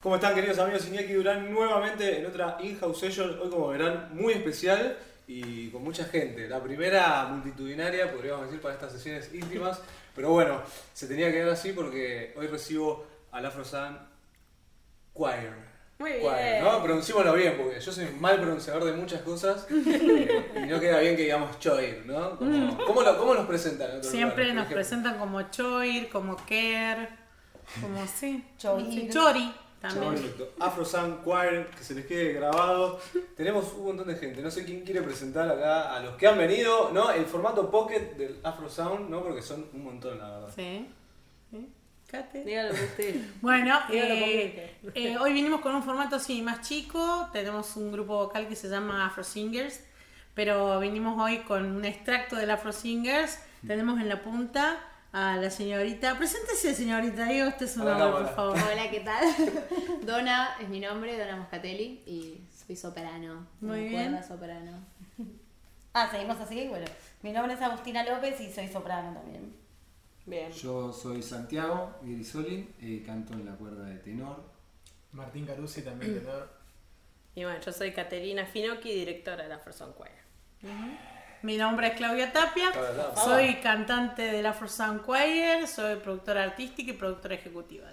¿Cómo están queridos amigos? Iñaki Durán nuevamente en otra in-house session, hoy como verán muy especial y con mucha gente. La primera multitudinaria, podríamos decir, para estas sesiones íntimas, pero bueno, se tenía que dar así porque hoy recibo al Afro Sun Choir. Muy Choir, bien. ¿no? Pronunciémoslo bien, porque yo soy un mal pronunciador de muchas cosas eh, y no queda bien que digamos Choir, ¿no? Como- ¿cómo, lo- cómo nos presentan? en Siempre nos presentan como Choir, como Ker, como sí. Chori. Sí, Chori también. Perfecto. Afro Sun Choir, que se les quede grabado. Tenemos un montón de gente. No sé quién quiere presentar acá a los que han venido, ¿no? El formato pocket del Afro Sound, ¿no? Porque son un montón, la verdad. Sí. ¿Sí? Cate. Dígalo usted. Bueno, Dígalo eh, eh, hoy vinimos con un formato así más chico. Tenemos un grupo vocal que se llama Afro Singers, pero vinimos hoy con un extracto del Afro Singers. Tenemos en la punta a la señorita. Preséntese, señorita. Diga usted su nombre, por favor. Hola, ¿qué tal? Dona es mi nombre, Dona Moscatelli, y soy soprano. Muy bien. cuerda soprano. Ah, seguimos así. Bueno, mi nombre es Agustina López y soy soprano también. Bien. Yo soy Santiago Grisoli, eh, canto en la cuerda de tenor. Martín Carusi también tenor. Y bueno, yo soy Caterina Finocchi, directora de la Person Choir. Mi nombre es Claudia Tapia, soy cantante del Afro Sound Choir, soy productora artística y productora ejecutiva.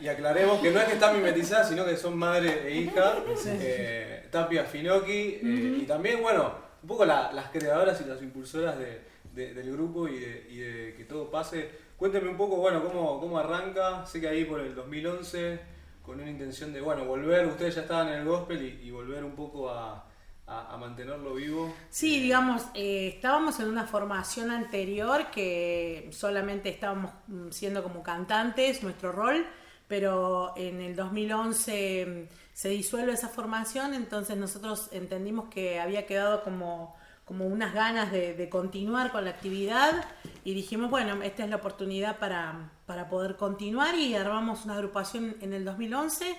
Y aclaremos que no es que están mimetizadas, sino que son madre e hija. eh, Tapia Finocchi. eh, Y también, bueno, un poco la- las creadoras y las impulsoras de- de- del grupo y de, y de que todo pase. Cuéntenme un poco, bueno, cómo, cómo arranca. Sé que ahí por el 2011, con una intención de, bueno, volver. Ustedes ya estaban en el gospel y, y volver un poco a, a- a mantenerlo vivo. Sí, Eh, digamos, eh, estábamos en una formación anterior que solamente estábamos mm, siendo como cantantes, nuestro rol, pero en el 2011 mm, se disuelve esa formación, entonces nosotros entendimos que había quedado como, como unas ganas de, de continuar con la actividad y dijimos, bueno, esta es la oportunidad para, para poder continuar y armamos una agrupación en el 2011.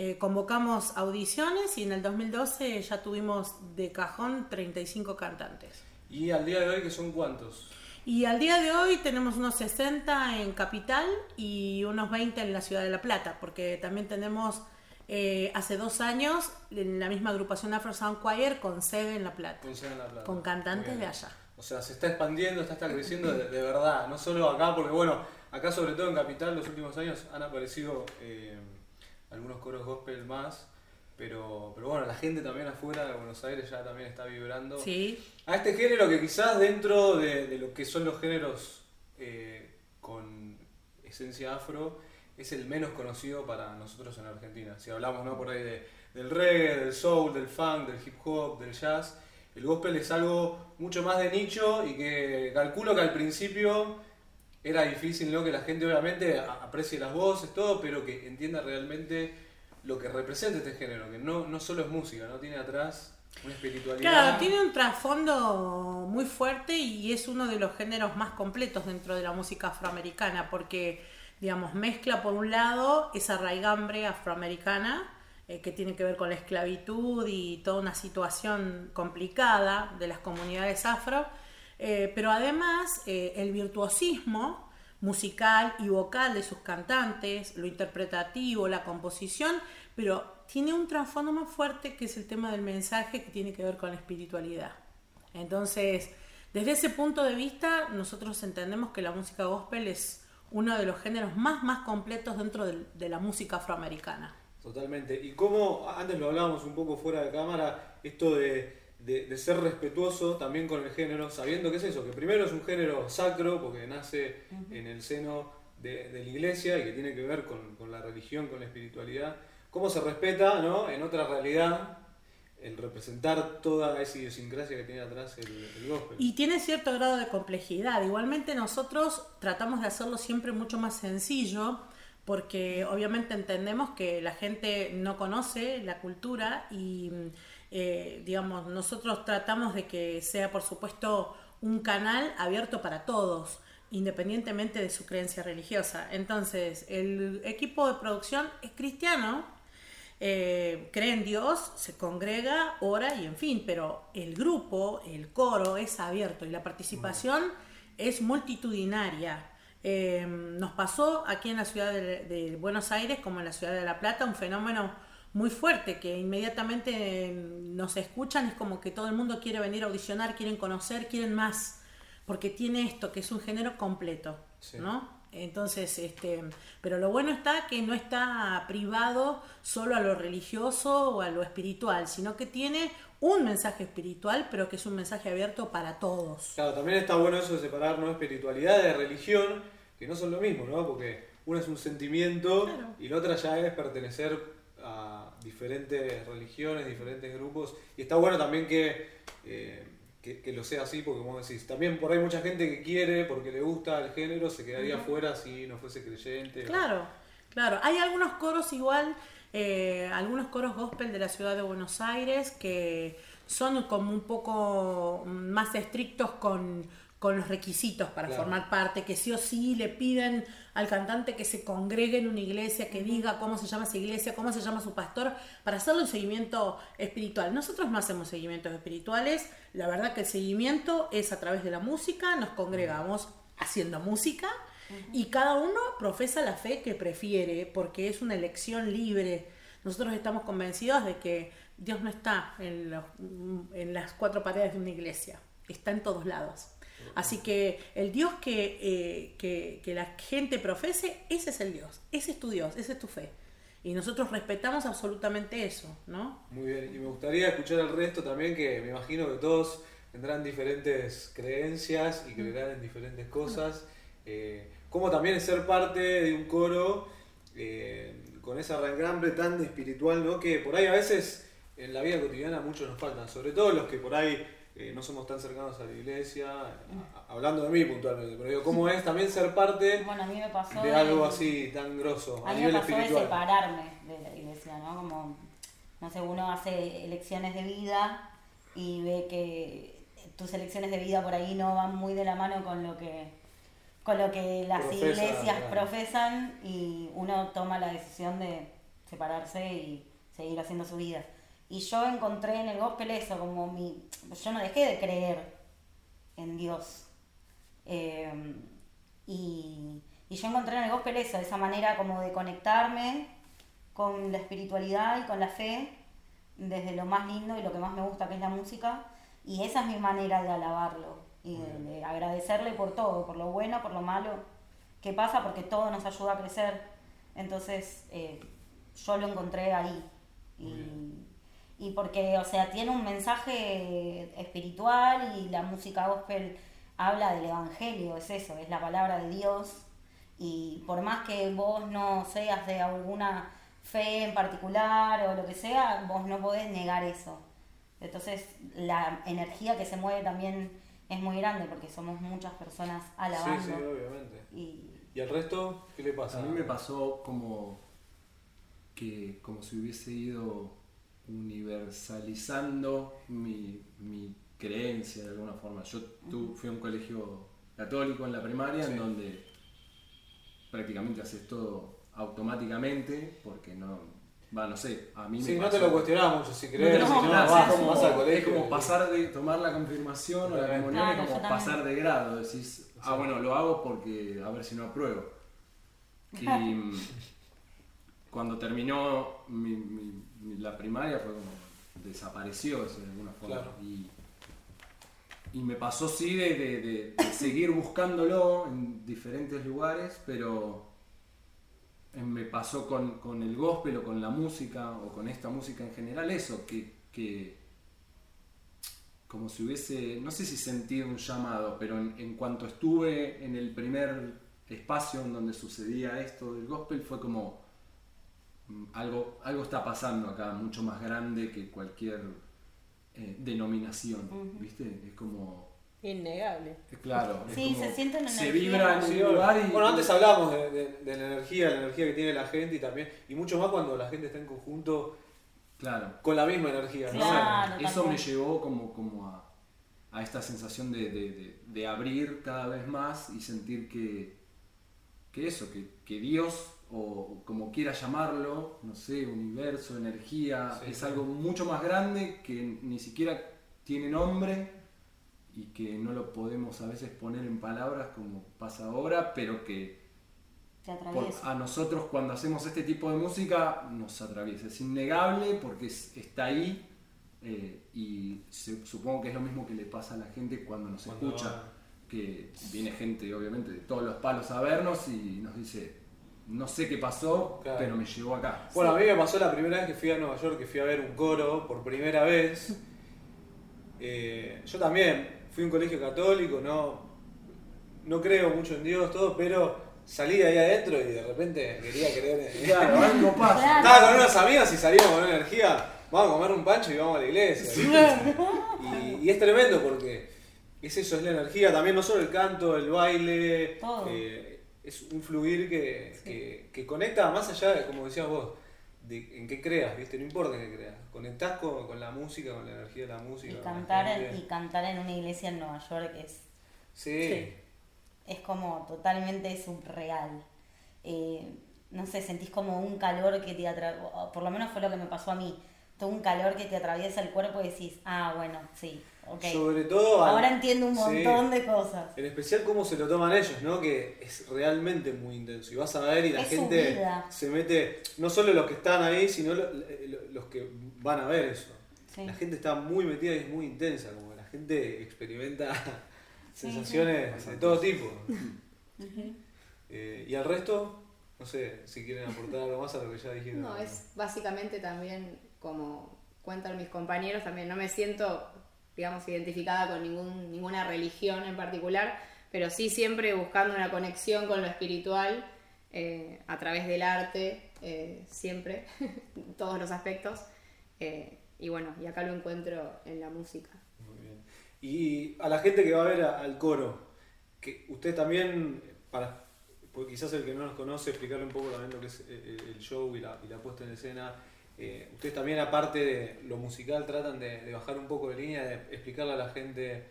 Eh, convocamos audiciones y en el 2012 ya tuvimos de cajón 35 cantantes. Y al día de hoy, que son cuántos? Y al día de hoy tenemos unos 60 en Capital y unos 20 en la ciudad de La Plata, porque también tenemos eh, hace dos años en la misma agrupación Afro Sound Choir con sede en La Plata, con Sede en La Plata. con cantantes de allá. O sea, se está expandiendo, está, está creciendo de, de verdad, no solo acá, porque bueno, acá sobre todo en Capital los últimos años han aparecido eh, algunos coros gospel más, pero, pero bueno, la gente también afuera de Buenos Aires ya también está vibrando Sí, a este género que quizás dentro de, de lo que son los géneros eh, con esencia afro es el menos conocido para nosotros en Argentina. Si hablamos ¿no? por ahí de- del reggae, del soul, del funk, del hip hop, del jazz, el gospel es algo mucho más de nicho y que calculo que al principio era difícil ¿no? que la gente obviamente aprecie las voces, todo, pero que entienda realmente lo que representa este género, que no, no solo es música, no tiene atrás una espiritualidad. Claro, tiene un trasfondo muy fuerte y es uno de los géneros más completos dentro de la música afroamericana porque, digamos, mezcla por un lado esa raigambre afroamericana eh, que tiene que ver con la esclavitud y toda una situación complicada de las comunidades afro, eh, pero además eh, el virtuosismo musical y vocal de sus cantantes, lo interpretativo, la composición, pero tiene un trasfondo más fuerte que es el tema del mensaje que tiene que ver con la espiritualidad. Entonces, desde ese punto de vista, nosotros entendemos que la música gospel es uno de los géneros más, más completos dentro del- de, la música afroamericana. Totalmente. Y cómo, antes lo hablábamos un poco fuera de cámara, esto de, de- de ser respetuoso también con el género, sabiendo que es eso, que primero es un género sacro, porque nace en el seno de, de la iglesia y que tiene que ver con, con la religión, con la espiritualidad. Cómo se respeta, ¿no? En otra realidad, el representar toda esa idiosincrasia que tiene atrás el, el gospel. Y tiene cierto grado de complejidad. Igualmente nosotros tratamos de hacerlo siempre mucho más sencillo porque obviamente entendemos que la gente no conoce la cultura y eh, digamos nosotros tratamos de que sea por supuesto un canal abierto para todos independientemente de su creencia religiosa. Entonces, el equipo de producción es cristiano, eh, cree en Dios, se congrega, ora y en fin, pero el grupo, el coro es abierto y la participación es multitudinaria. Eh, nos pasó aquí en la ciudad de, de Buenos Aires como en la ciudad de La Plata un fenómeno muy fuerte que inmediatamente nos escuchan, es como que todo el mundo quiere venir a audicionar, quieren conocer, quieren más, porque tiene esto, que es un género completo, Sí. ¿no? Entonces, este, pero lo bueno está que no está privado solo a lo religioso o a lo espiritual, sino que tiene un mensaje espiritual, pero que es un mensaje abierto para todos. Claro, también está bueno eso de separar ¿no? espiritualidad de religión, que no son lo mismo, ¿no? Porque una es un sentimiento Claro. y la otra ya es pertenecer a diferentes religiones, diferentes grupos. Y está bueno también que, eh, que, que lo sea así, porque como decís, también por ahí mucha gente que quiere, porque le gusta el género, se quedaría fuera si no fuese creyente. Claro, claro. Hay algunos coros igual, eh, algunos coros gospel de la ciudad de Buenos Aires que son como un poco más estrictos con, con los requisitos para Claro. formar parte, que sí o sí le piden al cantante que se congregue en una iglesia, que diga cómo se llama esa iglesia, cómo se llama su pastor, para hacerle un seguimiento espiritual. Nosotros no hacemos seguimientos espirituales, la verdad que el seguimiento es a través de la música, nos congregamos haciendo música y cada uno profesa la fe que prefiere, porque es una elección libre. Nosotros estamos convencidos de que Dios no está en, los- en las cuatro paredes de una iglesia, está en todos lados. Así que el Dios que, eh, que, que la gente profese, ese es el Dios, ese es tu Dios, esa es tu fe. Y nosotros respetamos absolutamente eso, ¿no? Muy bien, y me gustaría escuchar al resto también, que me imagino que todos tendrán diferentes creencias y creerán en diferentes cosas. Eh, como también es ser parte de un coro eh, con esa arrancrambre tan espiritual, ¿no? Que por ahí a veces en la vida cotidiana muchos nos faltan, sobre todo los que por ahí eh, no somos tan cercanos a la iglesia, a- hablando de mí puntualmente, pero digo, ¿cómo es también ser parte Bueno, a mí me pasó. de algo así tan grosso A a mí me nivel pasó de separarme de la iglesia, ¿no? Como, no sé, uno hace elecciones de vida y ve que tus elecciones de vida por ahí no van muy de la mano con lo que con lo que las Profesa, iglesias claro. profesan y uno toma la decisión de separarse y seguir haciendo su vida. Y yo encontré en el gospel eso, como mi... Yo no dejé de creer en Dios. Eh, y, y yo encontré en el gospel eso, esa manera como de conectarme con la espiritualidad y con la fe desde lo más lindo y lo que más me gusta que es la música. Y esa es mi manera de alabarlo y de, de agradecerle por todo, por lo bueno, por lo malo que pasa, porque todo nos ayuda a crecer. Entonces eh, yo lo encontré ahí. Y, y porque, o sea, tiene un mensaje espiritual y la música gospel habla del evangelio, es eso, es la palabra de Dios. Y por más que vos no seas de alguna fe en particular o lo que sea, vos no podés negar eso. Entonces la energía que se mueve también es muy grande porque somos muchas personas alabando. Sí, sí, obviamente. y ¿Y al resto qué le pasa? A mí me pasó como que como si hubiese ido universalizando mi, mi creencia de alguna forma. Yo tu- fui a un colegio católico en la primaria Sí. en donde prácticamente haces todo automáticamente porque no, va, no sé, a mí Sí, me no te lo cuestionaba mucho si no crees, te lo si no, vas, es como- vas al Es colegio. como pasar de tomar la confirmación o la comunión, Claro, es como pasar de grado. Decís, ah, bueno, lo hago porque a ver si no apruebo. Y cuando terminó mi- mi- mi- la primaria fue como desapareció eso de alguna forma. Claro. Y, y me pasó sí de, de- de- de seguir buscándolo en diferentes lugares, pero eh, me pasó con, con el gospel o con la música o con esta música en general eso, que, que como si hubiese, no sé si sentido un llamado, pero en, en cuanto estuve en el primer espacio en donde sucedía esto del gospel fue como algo, algo está pasando acá, mucho más grande que cualquier eh, denominación, ¿viste? Es como, Innegable. eh, claro, es Sí, como- se siente una se energía. vibra en un lugar y... Bueno, antes hablábamos de, de- de la energía, la energía que tiene la gente y también, y mucho más cuando la gente está en conjunto Claro. con la misma energía, ¿no? Claro. Eso me llevó como, como a, a esta sensación de, de- de- de abrir cada vez más y sentir que, que eso, que, que Dios, o como quiera llamarlo, no sé, universo, energía, Sí, es sí. algo mucho más grande que ni siquiera tiene nombre y que no lo podemos a veces poner en palabras como pasa ahora, pero que por- a nosotros cuando hacemos este tipo de música nos atraviesa. Es innegable porque es- está ahí eh, y se- supongo que es lo mismo que le pasa a la gente cuando nos Cuando escucha, va- que viene gente obviamente de todos los palos a vernos y nos dice, no sé qué pasó, Claro. pero me llegó acá. Bueno, a mí me pasó la primera vez que fui a Nueva York, que fui a ver un coro por primera vez. Eh, yo también fui a un colegio católico, no, no creo mucho en Dios, todo, pero salí de ahí adentro y de repente quería creer en... Claro, algo pasa. Claro. Estaba con unos amigos y salimos con energía, vamos a comer un pancho y vamos a la iglesia. Y, y es tremendo porque es eso, es la energía, también no solo el canto, el baile, Todo. eh, es un fluir que, que, que conecta más allá de, como decías vos, de en qué creas, ¿viste? No importa en qué creas, conectás con, con la música, con la energía de la música. Y cantar, y cantar en una iglesia en Nueva York es, Sí. Sí. es como totalmente surreal. Eh, no sé, sentís como un calor que te atraviesa, por lo menos fue lo que me pasó a mí, todo un calor que te atraviesa el cuerpo y decís, ah, bueno, sí, Sobre todo... al- Ahora entiendo un Sí. montón de cosas. En especial cómo se lo toman ellos, ¿no? Que es realmente muy intenso. Y vas a ver y la Es gente se mete, no solo los que están ahí, sino lo- los que van a ver eso. Sí. La gente está muy metida y es muy intensa, como la gente experimenta Sí, sensaciones de todo tipo. Eh, y al resto, no sé si quieren aportar algo más a lo que ya dijeron. No, es básicamente también como cuentan mis compañeros, también no me siento, digamos, identificada con ningún, ninguna religión en particular, pero sí siempre buscando una conexión con lo espiritual eh, a través del arte, eh, siempre, todos los aspectos. eh, y bueno, y acá lo encuentro en la música. Muy bien. Y a la gente que va a ver al coro, que usted también, para quizás el que no nos conoce, explicarle un poco también lo que es eh, el show y la, y la puesta en escena. Eh, ustedes también, aparte de lo musical, tratan de, de bajar un poco de línea, de explicarle a la gente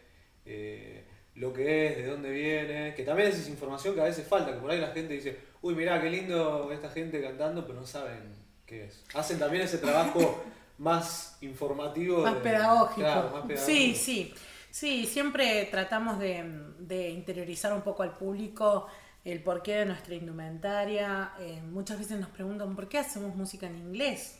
eh, lo que es, de dónde viene, que también es información que a veces falta, que por ahí la gente dice, uy, mirá, qué lindo esta gente cantando, pero no saben qué es. Hacen también ese trabajo más informativo. Más de- pedagógico. claro, más pedagógico. Sí, sí. Sí, siempre tratamos de, de interiorizar un poco al público el porqué de nuestra indumentaria. Eh, muchas veces nos preguntan por qué hacemos música en inglés.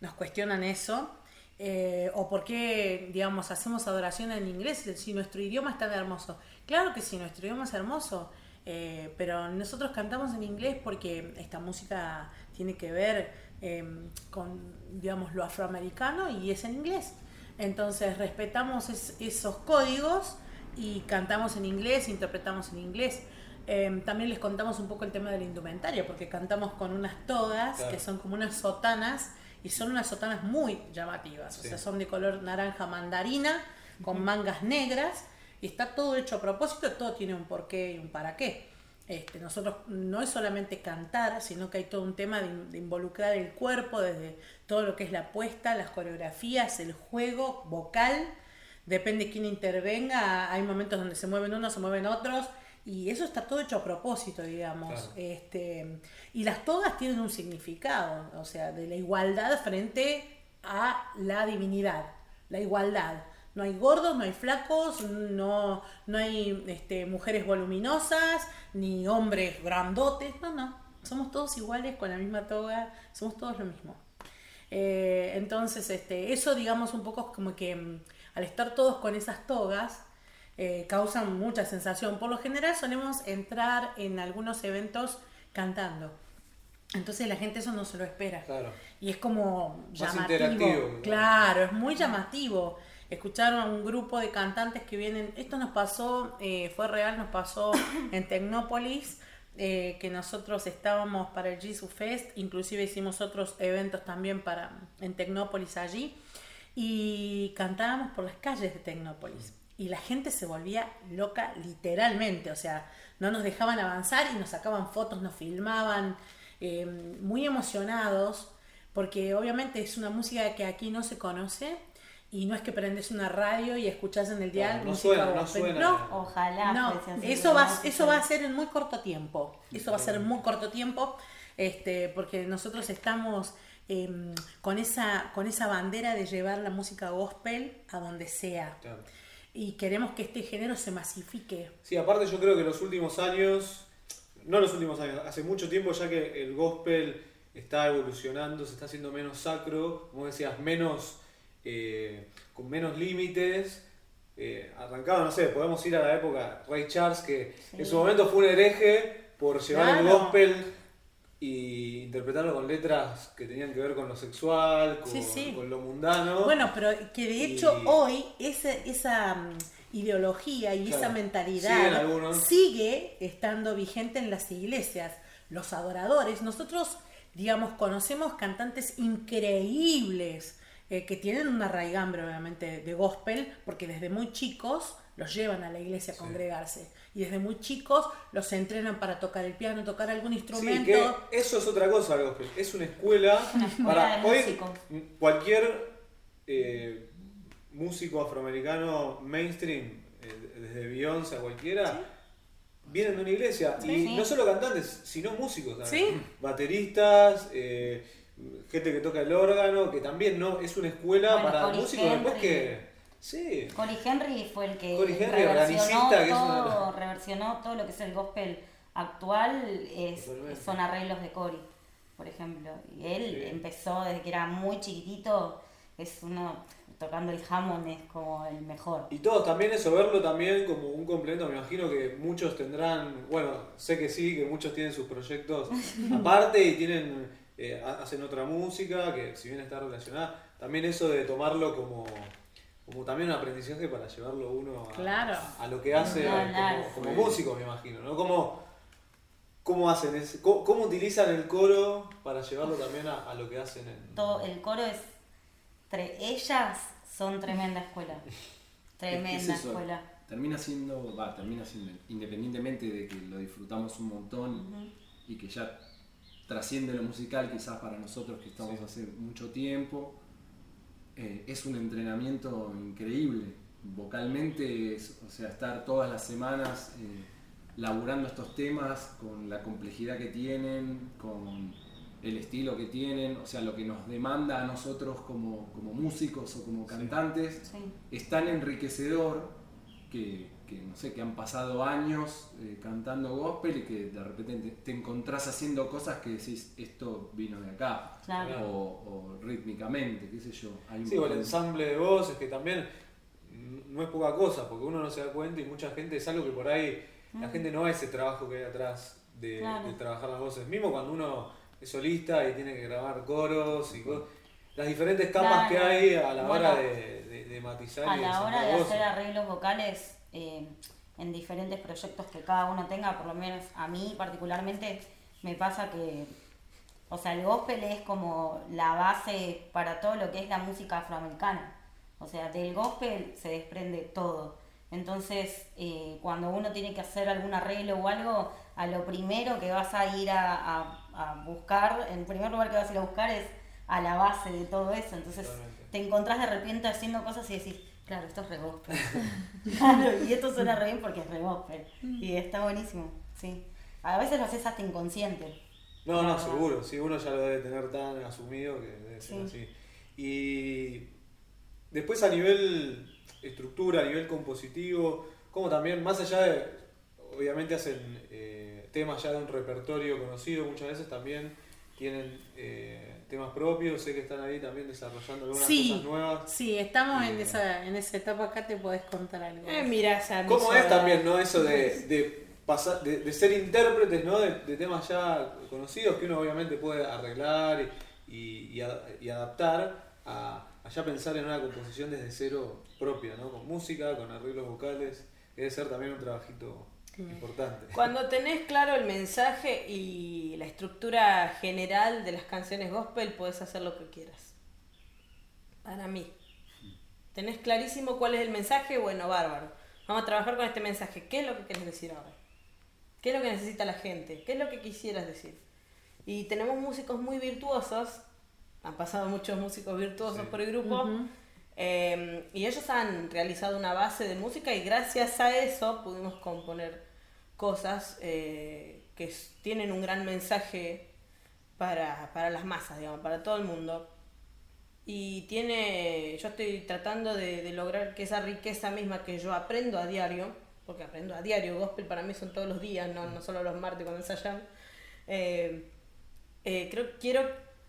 Nos cuestionan eso. Eh, o por qué, digamos, hacemos adoración en inglés si nuestro idioma es tan hermoso. Claro que sí, nuestro idioma es hermoso. eh, pero nosotros cantamos en inglés porque esta música tiene que ver eh, con, digamos, lo afroamericano y es en inglés. Entonces respetamos es- esos códigos y cantamos en inglés, interpretamos en inglés. Eh, también les contamos un poco el tema de la indumentaria, porque cantamos con unas togas Claro. que son como unas sotanas y son unas sotanas muy llamativas. O Sí. sea, son de color naranja mandarina con mangas negras y está todo hecho a propósito, todo tiene un porqué y un para qué. Este, nosotros no es solamente cantar, sino que hay todo un tema de, de involucrar el cuerpo desde todo lo que es la puesta, las coreografías, el juego vocal, depende quién intervenga, hay momentos donde se mueven unos, se mueven otros, y eso está todo hecho a propósito, digamos. Claro. Este, y las togas tienen un significado, o sea, de la igualdad frente a la divinidad, la igualdad. No hay gordos, no hay flacos, no, no hay este, mujeres voluminosas, ni hombres grandotes, no, no. Somos todos iguales con la misma toga, somos todos lo mismo. Eh, entonces, este, eso digamos un poco como que mm, al estar todos con esas togas, eh, causan mucha sensación. Por lo general solemos entrar en algunos eventos cantando. Entonces la gente eso no se lo espera. Claro. Y es como llamativo. Claro, es muy llamativo. Escuchar a un grupo de cantantes que vienen. Esto nos pasó, eh, fue real, nos pasó en Tecnópolis, eh, que nosotros estábamos para el Jesus Fest, inclusive hicimos otros eventos también para en Tecnópolis allí, y cantábamos por las calles de Tecnópolis. Y la gente se volvía loca literalmente, o sea, no nos dejaban avanzar y nos sacaban fotos, nos filmaban, eh, muy emocionados, porque obviamente es una música que aquí no se conoce y no es que prendes una radio y escuchas en el dial no música suena, no gospel. suena. No, Ojalá. no, eso va, eso va a ser en muy corto tiempo. Eso va a ser en muy corto tiempo, este, porque nosotros estamos em, con esa, con esa bandera de llevar la música gospel a donde sea. Claro. Y queremos que este género se masifique. Sí, aparte yo creo que los últimos años, no los últimos años, hace mucho tiempo ya que el gospel está evolucionando, se está haciendo menos sacro, como decías, menos, eh, con menos límites. Eh, arrancado, no sé, podemos ir a la época Ray Charles, que Sí. en su momento fue un hereje por llevar el Claro. gospel y interpretarlo con letras que tenían que ver con lo sexual, con, Sí, sí. con lo mundano. Bueno, pero que de hecho Y- hoy esa, esa mm, ideología y Claro. esa mentalidad sigue estando vigente en las iglesias. Los adoradores, nosotros, digamos, conocemos cantantes increíbles eh, que tienen una raigambre, obviamente, de gospel, porque desde muy chicos los llevan a la iglesia a congregarse. Y desde muy chicos los entrenan para tocar el piano, tocar algún Sí, instrumento. que eso es otra cosa. Es una escuela, Una escuela para de hoy cualquier eh, músico afroamericano mainstream, eh, desde Beyoncé a cualquiera, vienen de una iglesia. Sí, y no solo cantantes, sino músicos también. Sí. Bateristas, eh, gente que toca el órgano, que también no es una escuela Bueno, para músicos después que... Sí. Cory Henry fue el que Henry, reversionó, que todo, una- reversionó todo lo que es el gospel actual, es, son arreglos de Cory, por ejemplo. Y él Sí. empezó desde que era muy chiquitito, es uno tocando el Hammond, es como el mejor. Y todos también eso, verlo también como un complemento, me imagino que muchos tendrán, bueno, sé que sí, que muchos tienen sus proyectos aparte y tienen, eh, ha- hacen otra música, que si bien está relacionada, también eso de tomarlo como, como también un aprendizaje para llevarlo uno a, Claro. a lo que hace como, como sí. músico, me imagino, ¿no? Como, ¿Cómo hacen ese- cómo, cómo utilizan el coro para llevarlo también a, a lo que hacen en... Todo, el coro es, tre- ellas son tremenda escuela, tremenda Es eso, escuela. Termina siendo, va, termina siendo, independientemente de que lo disfrutamos un montón y que ya trasciende lo musical quizás para nosotros que estamos Sí. hace mucho tiempo, eh, es un entrenamiento increíble. Vocalmente, es, o sea, estar todas las semanas eh, laburando estos temas con la complejidad que tienen, con el estilo que tienen, o sea, lo que nos demanda a nosotros como, como músicos o como cantantes, Sí. es tan enriquecedor que, que, no sé, que han pasado años eh, cantando gospel y que de repente te, te encontrás haciendo cosas que decís, esto vino de acá, Claro. o, o rítmicamente, qué sé yo. Hay Sí, o el ensamble de voces, que también mm, no es poca cosa, porque uno no se da cuenta y mucha gente es algo que por ahí la gente no ve ese trabajo que hay atrás de, Claro. de trabajar las voces. Mismo cuando uno es solista y tiene que grabar coros y co- las diferentes capas Claro. que hay a la hora de, de- de matizar A y la hora de voces. hacer arreglos vocales eh, en diferentes proyectos que cada uno tenga, por lo menos a mí particularmente, me pasa que, o sea, el gospel es como la base para todo lo que es la música afroamericana. O sea, del gospel se desprende todo. Entonces, eh, cuando uno tiene que hacer algún arreglo o algo, a lo primero que vas a ir a, a- a buscar, en primer lugar que vas a ir a buscar es a la base de todo eso. Entonces, Totalmente. te encontrás de repente haciendo cosas y decís, claro, esto es re gospel. claro, y esto suena re bien porque es re gospel. Y está buenísimo, sí. A veces lo haces hasta inconsciente. No, no, verdad. seguro, sí, uno ya lo debe tener tan asumido que debe ser Sí. así. Y después a nivel estructura, a nivel compositivo, como también, más allá de, obviamente hacen eh, temas ya de un repertorio conocido, muchas veces también tienen eh, temas propios, sé que están ahí también desarrollando algunas Sí, cosas nuevas. sí, estamos en Eh. esa, en esa etapa acá, te podés contar algo. Eh, mirá esa ¿Cómo es también, no? Eso de, de, pasar, de, de ser intérpretes, ¿no? De, de temas ya conocidos que uno obviamente puede arreglar y, y, adaptar a, a ya pensar en una composición desde cero propia, ¿no? Con música, con arreglos vocales. Debe ser también un trabajito importante. Cuando tenés claro el mensaje y la estructura general de las canciones gospel, podés hacer lo que quieras. Para mí. ¿Tenés clarísimo cuál es el mensaje? Bueno, bárbaro. Vamos a trabajar con este mensaje. ¿Qué es lo que querés decir ahora? ¿Qué es lo que necesita la gente? ¿Qué es lo que quisieras decir? Y tenemos músicos muy virtuosos. Han pasado muchos músicos virtuosos Sí. por el grupo. Eh, y ellos han realizado una base de música y gracias a eso pudimos componer cosas eh, que tienen un gran mensaje para, para las masas, digamos, para todo el mundo. y tiene, yo estoy tratando de, de lograr que esa riqueza misma que yo aprendo a diario, porque aprendo a diario, gospel para mí son todos los días, no, no solo los martes cuando ensayan, eh, eh, creo quiero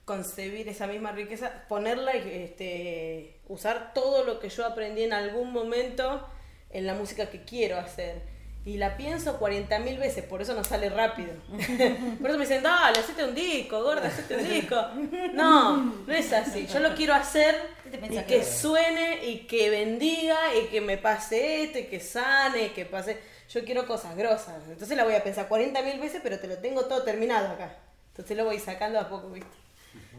concebir esa misma riqueza, ponerla y este, usar todo lo que yo aprendí en algún momento en la música que quiero hacer. Y la pienso 40.000 veces, por eso no sale rápido. por eso me dicen, dale, hacete un disco, gorda, hacete un disco. No, no es así. Yo lo quiero hacer ¿Qué te y que suene y que bendiga y que me pase esto y que sane y que pase... Yo quiero cosas grosas. Entonces la voy a pensar 40.000 veces, pero te lo tengo todo terminado acá. Entonces lo voy sacando a poco, ¿viste?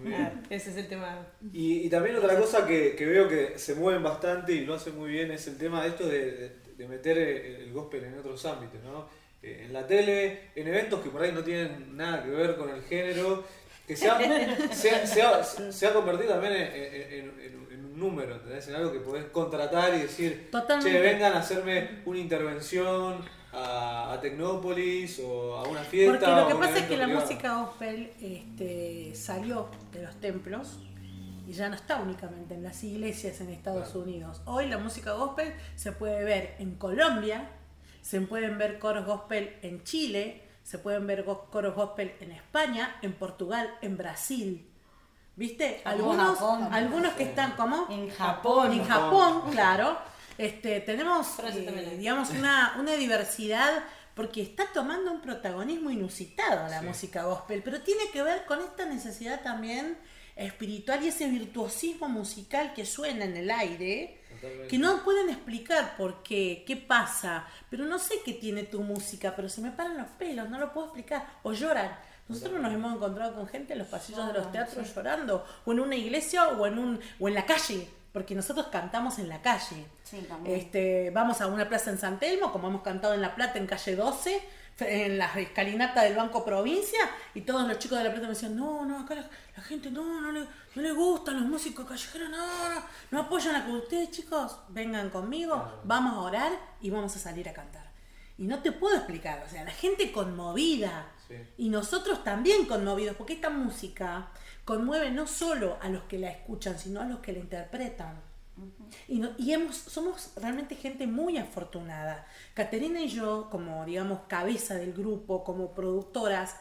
Ah, ese es el tema. Y, y también otra cosa que, que veo que se mueven bastante y lo hacen muy bien es el tema de esto de, de- de meter el, el gospel en otros ámbitos, ¿no? Eh, en la tele, en eventos que por ahí no tienen nada que ver con el género, que se ha, se ha- se ha- se ha convertido también en, en- en- en un número, ¿entendés? En algo que podés contratar y decir, Totalmente. che, vengan a hacerme una intervención a, a Tecnópolis o a una fiesta. Porque lo que pasa es que la privado". música gospel este, salió de los templos y ya no está únicamente en las iglesias en Estados Claro. Unidos. Hoy la música gospel se puede ver en Colombia, se pueden ver coros gospel en Chile, se pueden ver coros gospel en España, en Portugal, en Brasil. ¿Viste? Algunos, Japón. algunos que están como En Japón. en Japón, claro. Este, tenemos, eh, digamos, una, una diversidad porque está tomando un protagonismo inusitado la Sí. música gospel, pero tiene que ver con esta necesidad también espiritual y ese virtuosismo musical que suena en el aire, Totalmente. que no pueden explicar por qué, qué pasa, pero no sé qué tiene tu música, pero se me paran los pelos, no lo puedo explicar, o lloran. Nosotros nos hemos encontrado con gente en los pasillos de los teatros llorando, o en una iglesia o en un o en la calle, porque nosotros cantamos en la calle. Sí. Este, vamos a una plaza en San Telmo, como hemos cantado en La Plata en calle 12, en la escalinata del Banco Provincia, y todos los chicos de La Plata me decían, no, no, acá la, la gente no, no le, no le gustan los músicos callejeros, no, no, no apoyan a que ustedes chicos vengan conmigo, vamos a orar y vamos a salir a cantar. Y no te puedo explicar, o sea, la gente conmovida, Sí. y nosotros también conmovidos, porque esta música conmueve no solo a los que la escuchan, sino a los que la interpretan. Y, no- y hemos, somos realmente gente muy afortunada. Caterina y yo, como digamos cabeza del grupo, como productoras,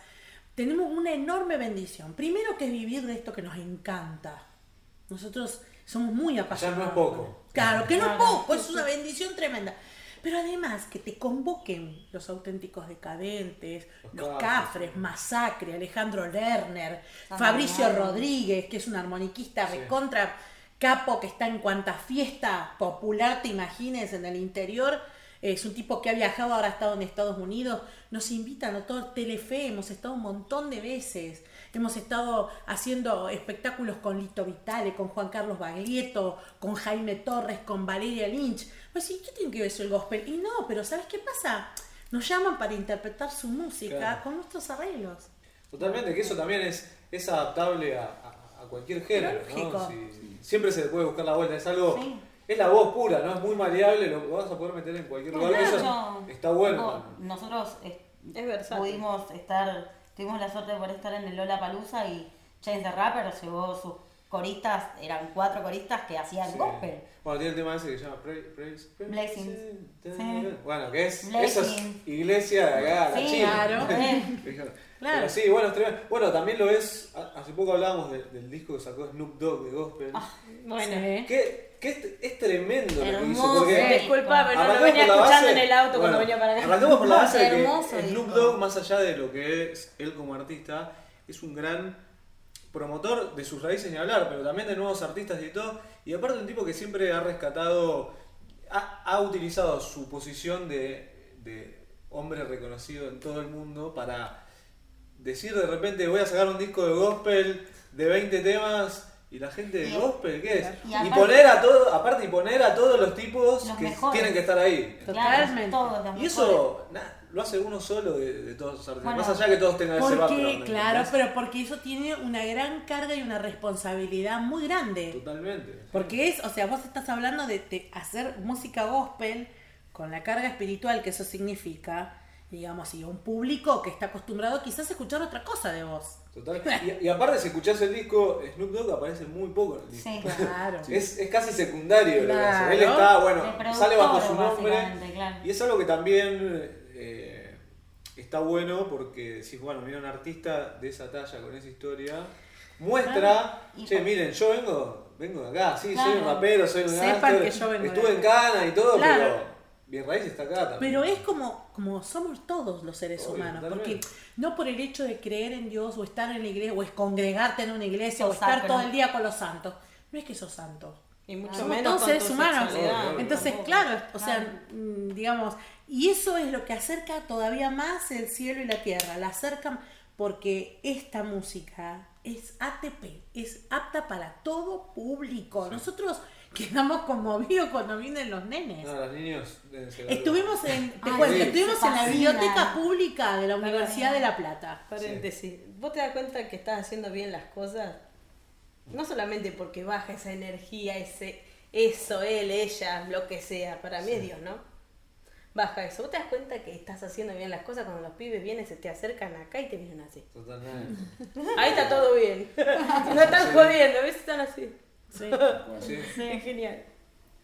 tenemos una enorme bendición. Primero que es vivir de esto que nos encanta. Nosotros somos muy apasionados. no es poco. Claro, que no es poco, es una bendición tremenda. Pero además que te convoquen los auténticos decadentes, Los los Cafres, sí. Masacre, Alejandro Lerner, Fabricio. Rodríguez, que es un armoniquista Sí. recontra capo que está en cuanta fiesta popular te imagines en el interior. Es un tipo que ha viajado, ahora ha estado en Estados Unidos. Nos invitan a todo Telefe, hemos estado un montón de veces. Hemos estado haciendo espectáculos con Lito Vitale, con Juan Carlos Baglietto, con Jaime Torres, con Valeria Lynch. Pues sí, ¿qué tiene que ver eso el gospel? Y no, pero ¿sabes qué pasa? Nos llaman para interpretar su música Claro. con nuestros arreglos. Totalmente, que eso también es, es adaptable a, a- a cualquier género, Lógico. ¿no? Si- siempre se le puede buscar la vuelta, es algo, Sí. es la voz pura, ¿no? Es muy maleable, lo vas a poder meter en cualquier lugar, Claro, eso yo- está bueno. no, nosotros Es pudimos estar, tuvimos la suerte de poder estar en el Lola Palusa y Chance the Rapper llevó sus coristas, eran cuatro coristas que hacían Sí. gospel. Bueno, tiene el tema ese que se llama Praise, Praise, Praise, Blessings. sí. Bueno, que es, eso es iglesia de acá, la Sí, China. claro. Eh, Claro. Pero sí, bueno, es tremendo. Bueno, también lo es, ha- hace poco hablábamos de- del disco que sacó Snoop Dogg de Gospel. Bueno, Sí. que, que es, es tremendo lo que hizo, Hermoso. porque... disculpame, no lo venía escuchando base- en el auto cuando bueno, venía para acá. Arrancamos por la base de que Hermoso Snoop. Dogg, más allá de lo que es él como artista, es un gran promotor de sus raíces ni hablar, pero también de nuevos artistas y todo. Y aparte un tipo que siempre ha rescatado, ha, ha utilizado su posición de, de hombre reconocido en todo el mundo para decir de repente voy a sacar un disco de gospel de 20 temas y la gente de gospel, ¿qué es? y poner a todo, aparte y poner a todos los tipos Los que mejores. tienen que estar ahí. Totalmente. Claro, todos los Y eso na- lo hace uno solo de, de todos los artistas. Bueno, Más allá que todos tengan ese background. claro, pero porque eso tiene una gran carga y una responsabilidad muy grande. Totalmente. Porque es, o sea, vos estás hablando de, de hacer música gospel con la carga espiritual que eso significa, digamos, y un público que está acostumbrado quizás a escuchar otra cosa de vos. Total. Y, y aparte, si escuchás el disco, Snoop Dogg aparece muy poco en el disco. Sí. Claro. Es, es casi secundario. Claro. Él está, bueno, sale bajo su nombre. claro. Y es algo que también está bueno porque si bueno, mira un artista de esa talla con esa historia, muestra, Claro. Che, miren, yo vengo, vengo de acá, sí, soy un rapero, soy un Sepan que yo vengo de estuve en. Cana y todo, Claro. pero mi raíz está acá también. Pero es como, como somos todos los seres Obvio, humanos, totalmente. porque no por el hecho de creer en Dios o estar en la iglesia o es congregarte en una iglesia o Sos estar todo el día con los santos, no es que sos santo. Y mucho Somos menos todos seres humanos. Entonces, claro, o sea, Claro. mm, digamos, y eso es lo que acerca todavía más el cielo y la tierra, la acercan porque esta música es ATP, es apta para todo público. Nosotros quedamos conmovidos cuando vienen los nenes. No, los niños Estuvimos en, te Ay, cuento, sí, estuvimos en la biblioteca pública de la Universidad de La Plata. Paréntesis, ¿vos te das cuenta que estás haciendo bien las cosas? No solamente porque baja esa energía, ese, eso, él, ella, lo que sea, para mí es Dios, ¿no? Baja eso. ¿Vos te das cuenta que estás haciendo bien las cosas cuando los pibes vienen, se te acercan acá y te vienen así? Totalmente. Ahí está todo bien. No están jodiendo, ¿ves? Están así. Sí. Sí. Es genial.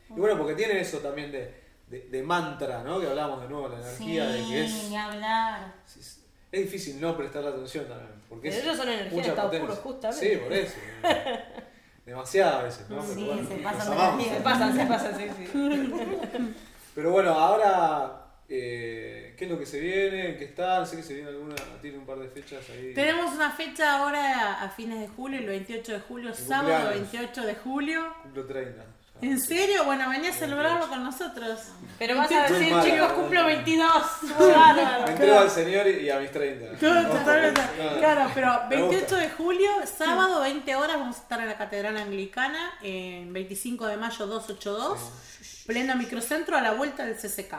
Y bueno, porque tiene eso también de, de, de mantra, ¿no? Que hablamos de nuevo, la Sí, energía de que es, ni hablar. es, es difícil no prestar atención también. Porque Pero es ellos son energía en estado puro, justamente. Sí, por eso. Demasiado a veces, ¿no? Sí, Pero bueno, se pasan amamos. Se pasan, se pasan, sí, sí. Pero bueno, ahora, eh, ¿qué es lo que se viene? ¿En qué están? Sé que se viene alguna, tiene un par de fechas ahí. Tenemos una fecha ahora a fines de julio, el 28 de julio, sábado cumpleaños. 28 de julio. Cumplo 30. ¿En serio? Bueno, venía a celebrarlo con nosotros. Pero vas a 28, Muy decir, mal. chicos, cumplo 22. Me entrego al señor y, a mis 30. Todo No, totalmente. no, no. Claro, pero Me 28 gusta. de julio, sábado, 20 horas, vamos a estar en la Catedral Anglicana, en 25 de mayo 282, pleno microcentro a la vuelta del CCK.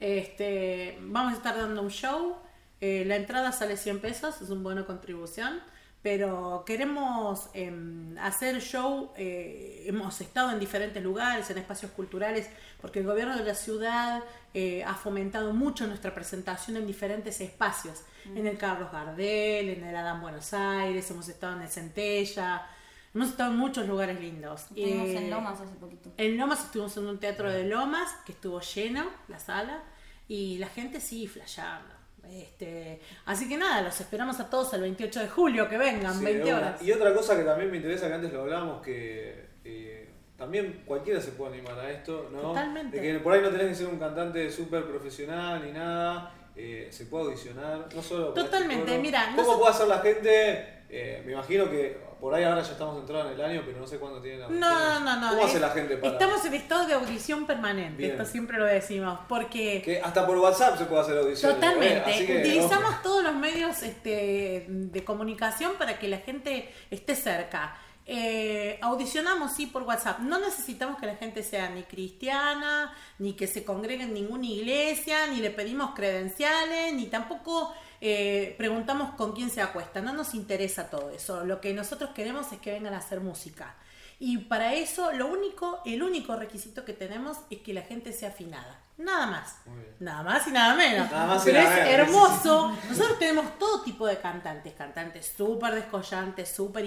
Este, vamos a estar dando un show, eh, la entrada sale 100 pesos, es una buena contribución, pero queremos em, hacer show, eh, hemos estado en diferentes lugares, en espacios culturales, porque el gobierno de la ciudad eh, ha fomentado mucho nuestra presentación en diferentes espacios, en el Carlos Gardel, en el Adán Buenos Aires, hemos estado en el Centella, hemos estado en muchos lugares lindos. Estuvimos Eh, en Lomas hace poquito. en Lomas estuvimos en un teatro de Lomas que estuvo lleno, la sala, y la gente sí, flasheando. Este, así que nada, los esperamos a todos el 28 de julio, que vengan, Sí, 20 de una. horas. Y otra cosa que también me interesa, que antes lo hablamos, que eh, también cualquiera se puede animar a esto, ¿no? Totalmente. De que por ahí no tenés que ser un cantante súper profesional ni nada, eh, se puede audicionar, no solo Totalmente, este mira, ¿Cómo puede hacer la gente? Eh, me imagino que por ahí ahora ya estamos entrados en el año, pero no sé cuándo tienen la No, no, no. ¿Cómo hace la gente para...? Estamos en estado de audición permanente, Bien. esto siempre lo decimos, porque Que hasta por WhatsApp se puede hacer audiciones. ¿eh? Totalmente. Que, Utilizamos todos los medios este, de comunicación para que la gente esté cerca. Eh, audicionamos, sí, por WhatsApp. No necesitamos que la gente sea ni cristiana, ni que se congregue en ninguna iglesia, ni le pedimos credenciales, ni tampoco eh, preguntamos con quién se acuesta. No nos interesa todo eso. Lo que nosotros queremos es que vengan a hacer música. Y para eso, lo único, el único requisito que tenemos es que la gente sea afinada. Nada más. Nada más y nada menos. Nada más y Pero nada es menos. hermoso. Nosotros tenemos todo tipo de cantantes. Cantantes súper descollantes, súper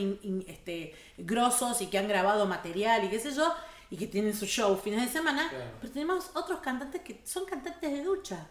este, grosos y que han grabado material y qué sé yo. Y que tienen su show fines de semana. Claro. Pero tenemos otros cantantes que son cantantes de ducha.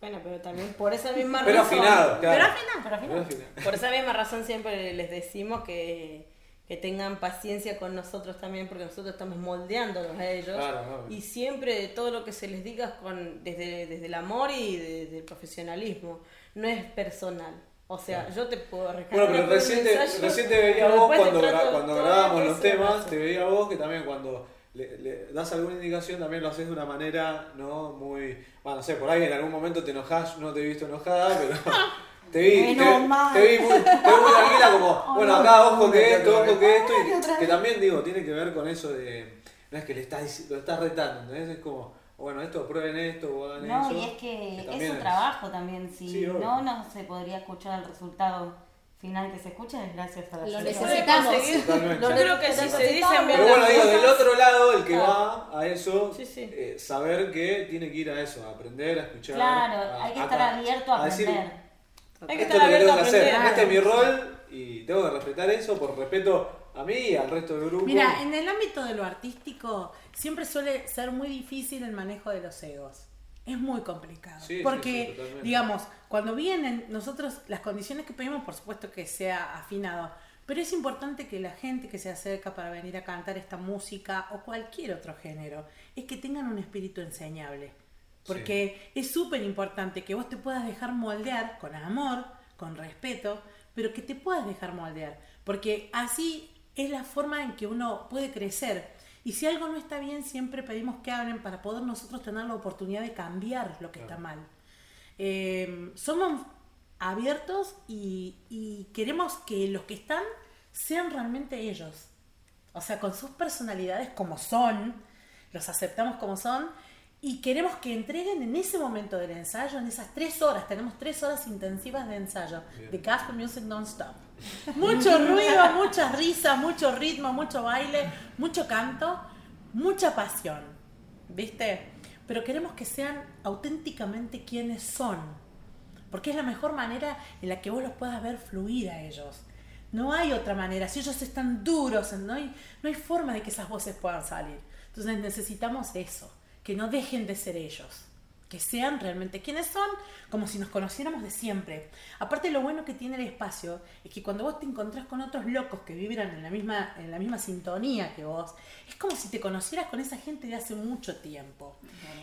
Bueno, pero también por esa misma Pero razón. afinado, claro. Pero al final, Pero al Pero. Por esa misma razón siempre les decimos que, que tengan paciencia con nosotros también, porque nosotros estamos moldeándolos a ellos. Claro. Y siempre todo lo que se les diga es con, desde, desde el amor y desde el profesionalismo. No es personal. O sea, yo te puedo recargar Bueno, pero recién te, veía vos cuando, grabábamos los temas, te veía vos que también cuando le, le das alguna indicación también lo haces de una manera no muy... Bueno, no sé, por ahí en algún momento te enojás, no te he visto enojada, pero te vi, te, te vi muy, te vi muy tranquila como, bueno, acá ojo que esto, ojo que esto, y que, que también digo, tiene que ver con eso de... No es que le estás, lo estás retando, ¿entendés? Es como, bueno, esto, prueben esto, o hagan No, eso. y es que es también su trabajo también. Si Sí, no, no se podría escuchar el resultado final que se escucha es gracias a la Lo necesitamos. Yo creo que si se dicen bien Pero bueno, digo, del otro lado, el que Claro. va a eso, Sí, sí. eh, saber que tiene que ir a eso, a aprender, a escuchar. Claro, a- hay que a- estar abierto a decir, aprender. Hay que esto estar es lo que tengo hacer, aprender. este es mi rol, y tengo que respetar eso por respeto a mí y al resto del grupo. Mira, en el ámbito de lo artístico siempre suele ser muy difícil el manejo de los egos. Es muy complicado. Sí, porque, sí, digamos, cuando vienen, nosotros las condiciones que pedimos, por supuesto que sea afinado, pero es importante que la gente que se acerca para venir a cantar esta música o cualquier otro género, es que tengan un espíritu enseñable. Porque es súper importante que vos te puedas dejar moldear con amor, con respeto, pero que te puedas dejar moldear. Porque así es la forma en que uno puede crecer. Y si algo no está bien, siempre pedimos que hablen para poder nosotros tener la oportunidad de cambiar lo que está mal. Eh, somos abiertos y, y queremos que los que están sean realmente ellos. O sea, con sus personalidades como son, los aceptamos como son y queremos que entreguen en ese momento del ensayo, en esas tres horas, tenemos tres horas intensivas de ensayo, de Gospel Music Non-Stop. Mucho ruido, mucha risa, mucho ritmo, mucho baile, mucho canto, mucha pasión, ¿viste? Pero queremos que sean auténticamente quienes son, porque es la mejor manera en la que vos los puedas ver fluir a ellos. No hay otra manera, si ellos están duros, no hay, no hay forma de que esas voces puedan salir. Entonces necesitamos eso, que no dejen de ser ellos, que sean realmente quienes son, como si nos conociéramos de siempre. Aparte lo bueno que tiene el espacio es que cuando vos te encontrás con otros locos que vibran en la misma, en la misma sintonía que vos, es como si te conocieras con esa gente de hace mucho tiempo.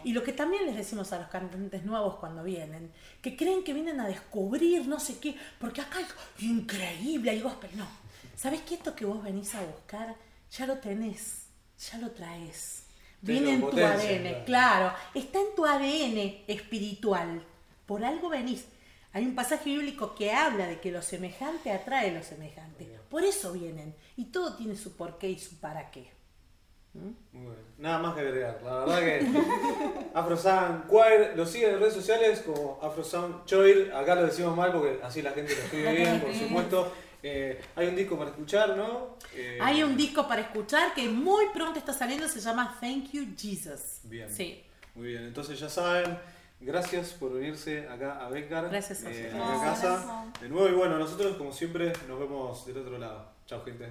Y lo que también les decimos a los cantantes nuevos cuando vienen, que creen que vienen a descubrir no sé qué, porque acá hay increíble, hay gospel. No, ¿sabés que esto que vos venís a buscar ya lo tenés, ya lo traes? Viene en tu ADN, claro. claro, está en tu ADN espiritual. Por algo venís. Hay un pasaje bíblico que habla de que lo semejante atrae lo semejante. Por eso vienen. Y todo tiene su porqué y su para qué. Muy bien. Nada más que agregar. La verdad que AfroSound Choir lo siguen en redes sociales como AfroSound Choir. Acá lo decimos mal porque así la gente lo escribe bien, por supuesto. Eh, hay un disco para escuchar, ¿no? Eh, Hay un disco para escuchar que muy pronto está saliendo, se llama Thank You Jesus. Bien. Sí. Muy bien, entonces ya saben, gracias por venirse acá a Becar. Gracias a eh, a casa. De nuevo, y bueno, nosotros como siempre nos vemos del otro lado. Chao, gente.